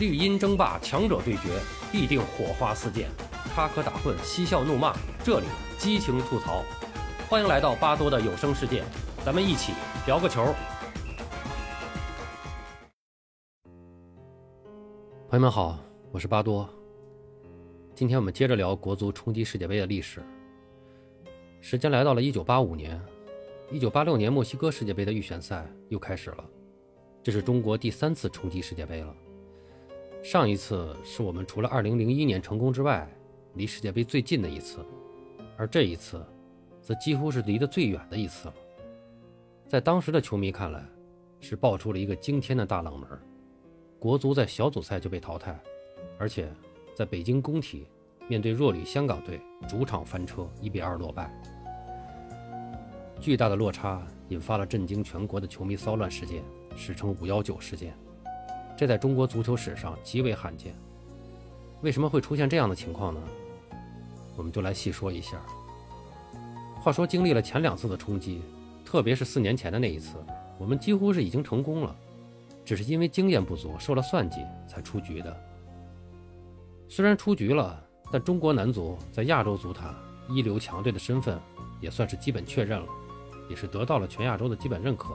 绿茵争霸，强者对决，必定火花四溅，插科打诨，嬉笑怒骂，这里激情吐槽。欢迎来到巴多的有声世界，咱们一起聊个球。朋友们好，我是巴多。今天我们接着聊国足冲击世界杯的历史。时间来到了一九八五年，一九八六年墨西哥世界杯的预选赛又开始了，这是中国第三次冲击世界杯了。上一次是我们除了二零零一年成功之外，离世界杯最近的一次，而这一次，则几乎是离得最远的一次了。在当时的球迷看来，是爆出了一个惊天的大冷门，国足在小组赛就被淘汰，而且在北京工体面对弱旅香港队主场翻车一比二落败。巨大的落差引发了震惊全国的球迷骚乱事件，史称“五幺九事件”。这在中国足球史上极为罕见。为什么会出现这样的情况呢？我们就来细说一下。话说，经历了前两次的冲击，特别是四年前的那一次，我们几乎是已经成功了，只是因为经验不足，受了算计才出局的。虽然出局了，但中国男足在亚洲足坛一流强队的身份也算是基本确认了。也是得到了全亚洲的基本认可，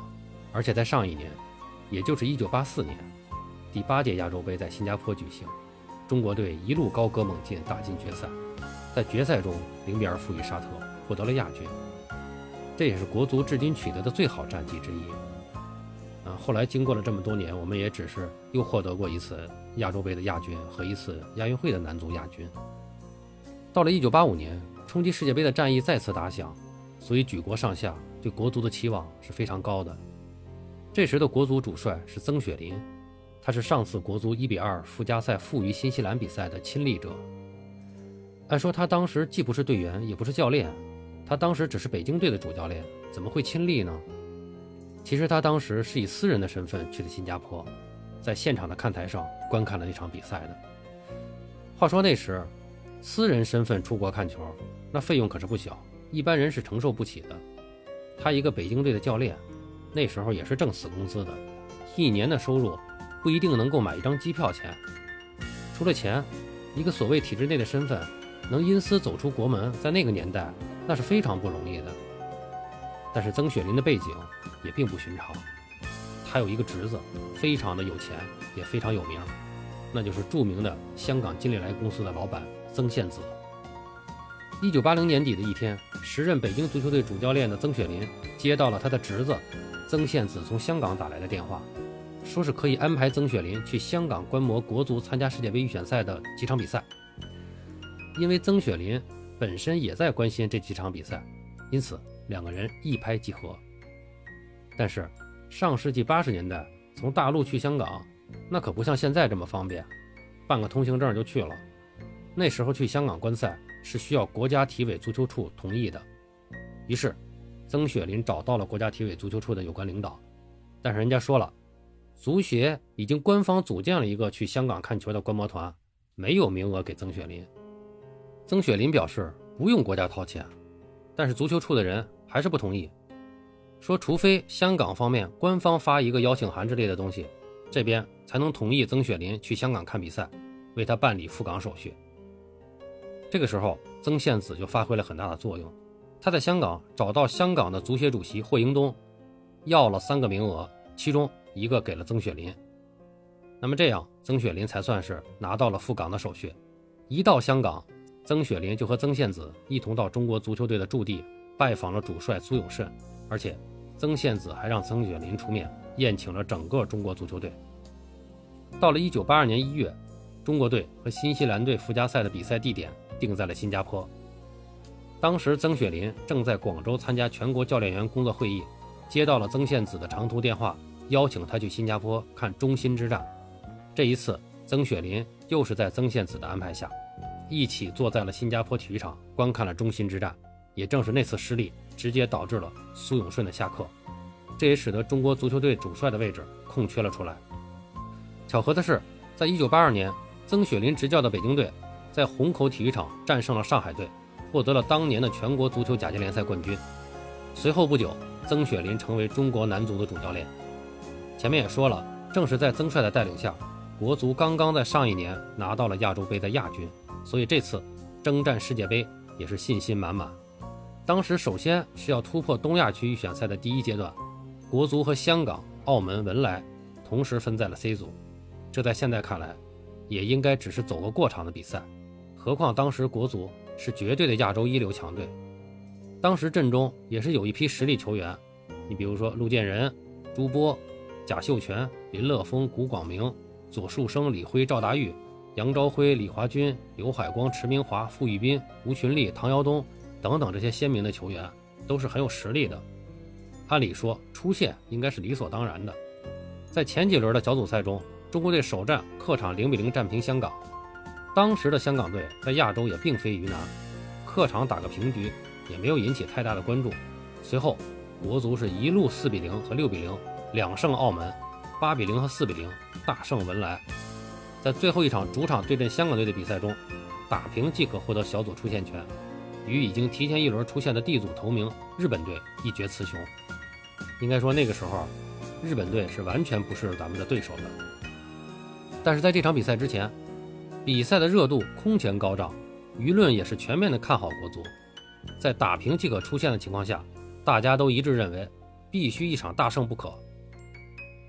而且在上一年，也就是一九八四年，第八届亚洲杯在新加坡举行，中国队一路高歌猛进，打进决赛，在决赛中零比二负于沙特，获得了亚军，这也是国足至今取得的最好战绩之一。啊，后来经过了这么多年，我们也只是又获得过一次亚洲杯的亚军和一次亚运会的男足亚军。到了一九八五年，冲击世界杯的战役再次打响，所以举国上下。对国足的期望是非常高的。这时的国足主帅是曾雪林，他是上次国足一比二附加赛负于新西兰比赛的亲历者。按说他当时既不是队员，也不是教练，他当时只是北京队的主教练，怎么会亲历呢？其实他当时是以私人的身份去的新加坡，在现场的看台上观看了那场比赛的。话说那时，私人身份出国看球，那费用可是不小，一般人是承受不起的。他一个北京队的教练，那时候也是挣死工资的，一年的收入不一定能够买一张机票钱。除了钱，一个所谓体制内的身份，能因私走出国门，在那个年代那是非常不容易的。但是曾雪林的背景也并不寻常，他有一个侄子，非常的有钱，也非常有名，那就是著名的香港金利来公司的老板曾宪梓。一九八零年底的一天，时任北京足球队主教练的曾雪林接到了他的侄子曾宪梓从香港打来的电话，说是可以安排曾雪林去香港观摩国足参加世界杯预选赛的几场比赛。因为曾雪林本身也在关心这几场比赛，因此两个人一拍即合。但是上世纪八十年代从大陆去香港，那可不像现在这么方便，办个通行证就去了。那时候去香港观赛。是需要国家体委足球处同意的，于是曾雪林找到了国家体委足球处的有关领导，但是人家说了，足协已经官方组建了一个去香港看球的观摩团，没有名额给曾雪林。曾雪林表示不用国家掏钱，但是足球处的人还是不同意，说除非香港方面官方发一个邀请函之类的东西，这边才能同意曾雪林去香港看比赛，为他办理赴港手续。这个时候，曾宪梓就发挥了很大的作用。他在香港找到香港的足协主席霍英东，要了三个名额，其中一个给了曾雪林。那么这样，曾雪林才算是拿到了赴港的手续。一到香港，曾雪林就和曾宪梓一同到中国足球队的驻地拜访了主帅苏永胜，而且曾宪梓还让曾雪林出面宴请了整个中国足球队。到了1982年1月，中国队和新西兰队附加赛的比赛地点。定在了新加坡。当时曾雪林正在广州参加全国教练员工作会议，接到了曾宪梓的长途电话，邀请他去新加坡看中心之战。这一次，曾雪林又是在曾宪梓的安排下，一起坐在了新加坡体育场观看了中心之战。也正是那次失利，直接导致了苏永顺的下课，这也使得中国足球队主帅的位置空缺了出来。巧合的是，在一九八二年，曾雪林执教的北京队。在虹口体育场战胜了上海队，获得了当年的全国足球甲级联赛冠军。随后不久，曾雪林成为中国男足的主教练。前面也说了，正是在曾帅的带领下，国足刚刚在上一年拿到了亚洲杯的亚军，所以这次征战世界杯也是信心满满。当时首先是要突破东亚区预选赛的第一阶段，国足和香港、澳门、文莱同时分在了 C 组，这在现在看来，也应该只是走个过场的比赛。何况当时国足是绝对的亚洲一流强队，当时阵中也是有一批实力球员，你比如说陆建仁、朱波、贾秀全、林乐峰、古广明、左树生、李辉、赵达玉、杨朝辉、李华军、刘海光、池明华、傅玉斌、吴群立、唐尧东。等等，这些鲜明的球员都是很有实力的。按理说出线应该是理所当然的。在前几轮的小组赛中，中国队首战客场零比零战平香港。当时的香港队在亚洲也并非鱼腩，客场打个平局也没有引起太大的关注。随后，国足是一路四比零和六比零两胜澳门，八比零和四比零大胜文莱。在最后一场主场对阵香港队的比赛中，打平即可获得小组出线权。与已经提前一轮出现的 D 组头名日本队一决雌雄，应该说那个时候，日本队是完全不是咱们的对手的。但是在这场比赛之前，比赛的热度空前高涨，舆论也是全面的看好国足。在打平即可出线的情况下，大家都一致认为必须一场大胜不可。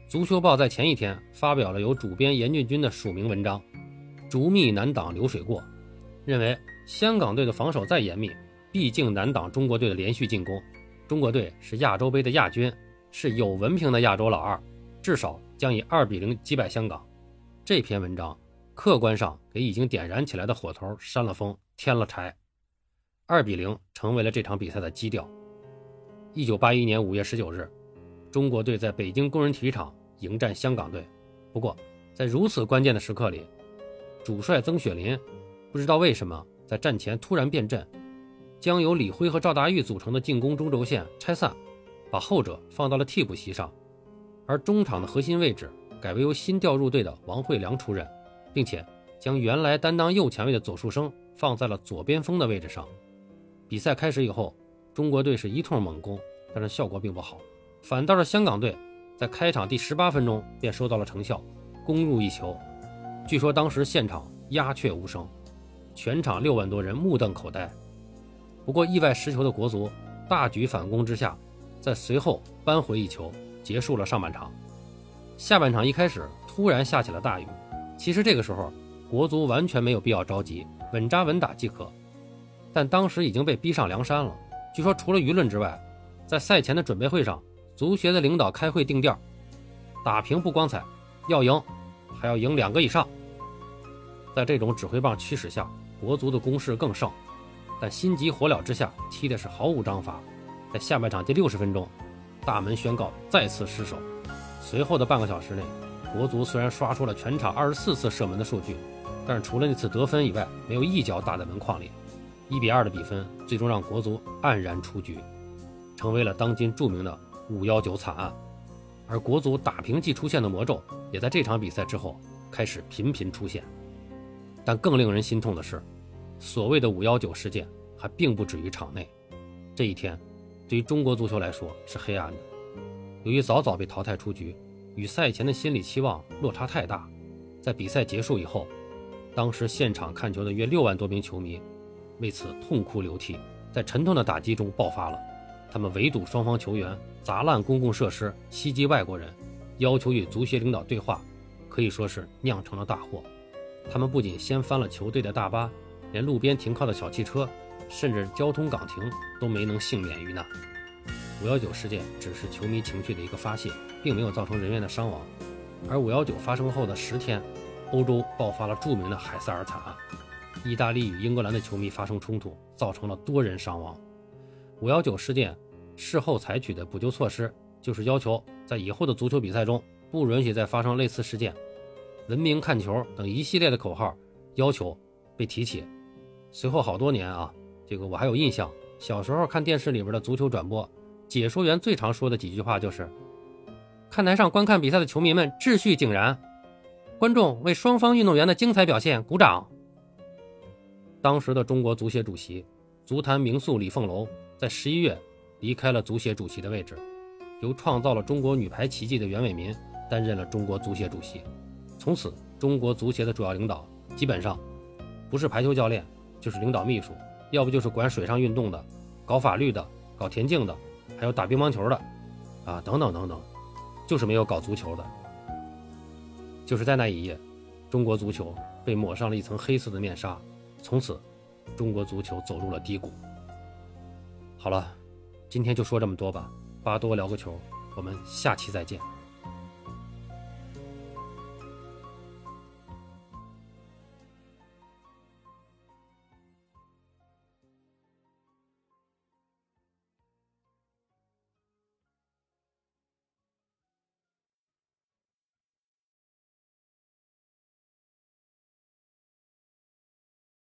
足球报在前一天发表了由主编严俊军的署名文章，逐密难挡流水过，认为。香港队的防守再严密，毕竟难挡中国队的连续进攻。中国队是亚洲杯的亚军，是有文凭的亚洲老二，至少将以二比零击败香港。这篇文章客观上给已经点燃起来的火头扇了风，添了柴。二比零成为了这场比赛的基调。一九八一年五月十九日，中国队在北京工人体育场迎战香港队。不过，在如此关键的时刻里，主帅曾雪林不知道为什么。在战前突然变阵，将由李辉和赵达玉组成的进攻中轴线拆散，把后者放到了替补席上，而中场的核心位置改为由新调入队的王惠良出任，并且将原来担当右前卫的左树生放在了左边锋的位置上。比赛开始以后，中国队是一通猛攻，但是效果并不好，反倒是香港队在开场第十八分钟便收到了成效，攻入一球。据说当时现场鸦雀无声。全场六万多人目瞪口呆。不过意外失球的国足大举反攻之下，在随后扳回一球，结束了上半场。下半场一开始突然下起了大雨。其实这个时候国足完全没有必要着急，稳扎稳打即可。但当时已经被逼上梁山了。据说除了舆论之外，在赛前的准备会上，足协的领导开会定调：打平不光彩，要赢还要赢两个以上。在这种指挥棒驱使下。国足的攻势更盛，但心急火燎之下踢的是毫无章法。在下半场第六十分钟，大门宣告再次失守。随后的半个小时内，国足虽然刷出了全场二十四次射门的数据，但是除了那次得分以外，没有一脚打在门框里。一比二的比分最终让国足黯然出局，成为了当今著名的“五幺九惨案”。而国足打平即出现的魔咒，也在这场比赛之后开始频频出现。但更令人心痛的是，所谓的“五幺九”事件还并不止于场内。这一天，对于中国足球来说是黑暗的。由于早早被淘汰出局，与赛前的心理期望落差太大，在比赛结束以后，当时现场看球的约六万多名球迷为此痛哭流涕，在沉痛的打击中爆发了。他们围堵双方球员，砸烂公共设施，袭击外国人，要求与足协领导对话，可以说是酿成了大祸。他们不仅掀翻了球队的大巴，连路边停靠的小汽车，甚至交通岗亭都没能幸免于难。五幺九事件只是球迷情绪的一个发泄，并没有造成人员的伤亡。而五幺九发生后的十天，欧洲爆发了著名的海塞尔惨案，意大利与英格兰的球迷发生冲突，造成了多人伤亡。五幺九事件事后采取的补救措施，就是要求在以后的足球比赛中不允许再发生类似事件。文明看球等一系列的口号要求被提起，随后好多年啊，这个我还有印象。小时候看电视里边的足球转播，解说员最常说的几句话就是：“看台上观看比赛的球迷们秩序井然，观众为双方运动员的精彩表现鼓掌。”当时的中国足协主席、足坛名宿李凤楼在十一月离开了足协主席的位置，由创造了中国女排奇迹的袁伟民担任了中国足协主席。从此，中国足协的主要领导基本上不是排球教练，就是领导秘书，要不就是管水上运动的、搞法律的、搞田径的，还有打乒乓球的，啊，等等等等，就是没有搞足球的。就是在那一夜，中国足球被抹上了一层黑色的面纱，从此，中国足球走入了低谷。好了，今天就说这么多吧，巴多聊个球，我们下期再见。